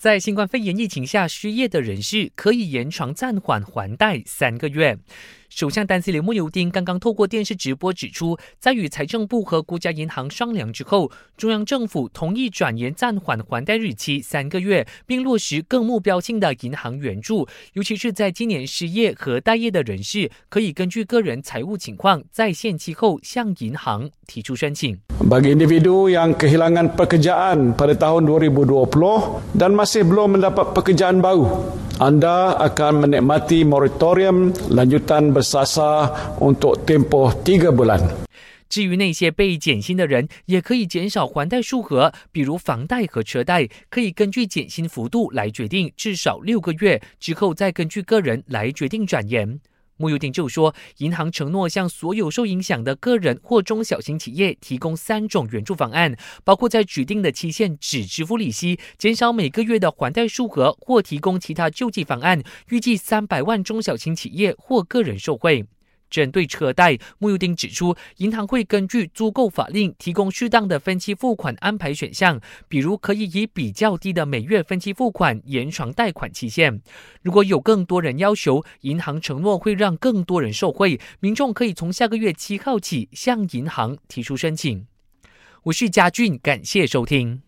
在新冠肺炎疫情下失业的人士可以延长暂缓还贷三个月。首相丹斯里穆尤丁刚刚透过电视直播指出，在与财政部和国家银行商量之后，中央政府同意转延暂缓还贷日期三个月，并落实更目标性的银行援助，尤其是在今年失业和待业的人士，可以根据个人财务情况，在限期后向银行提出申请。Anda akan menikmati moratorium lanjutan bersasa untuk tempoh tiga bulan. 至于那些被减薪的人，也可以减少还贷数额，比如房贷和车贷，可以根据减薪幅度来决定，至少六个月之后再根据个人来决定转延。穆尤丁就说，银行承诺向所有受影响的个人或中小型企业提供三种援助方案，包括在指定的期限只支付利息、减少每个月的还贷数额或提供其他救济方案，预计三百万中小型企业或个人受惠。针对车贷，穆尤丁指出，银行会根据租购法令提供适当的分期付款安排选项，比如可以以比较低的每月分期付款延长贷款期限。如果有更多人要求，银行承诺会让更多人受惠，民众可以从下个月七号起向银行提出申请。我是嘉俊，感谢收听。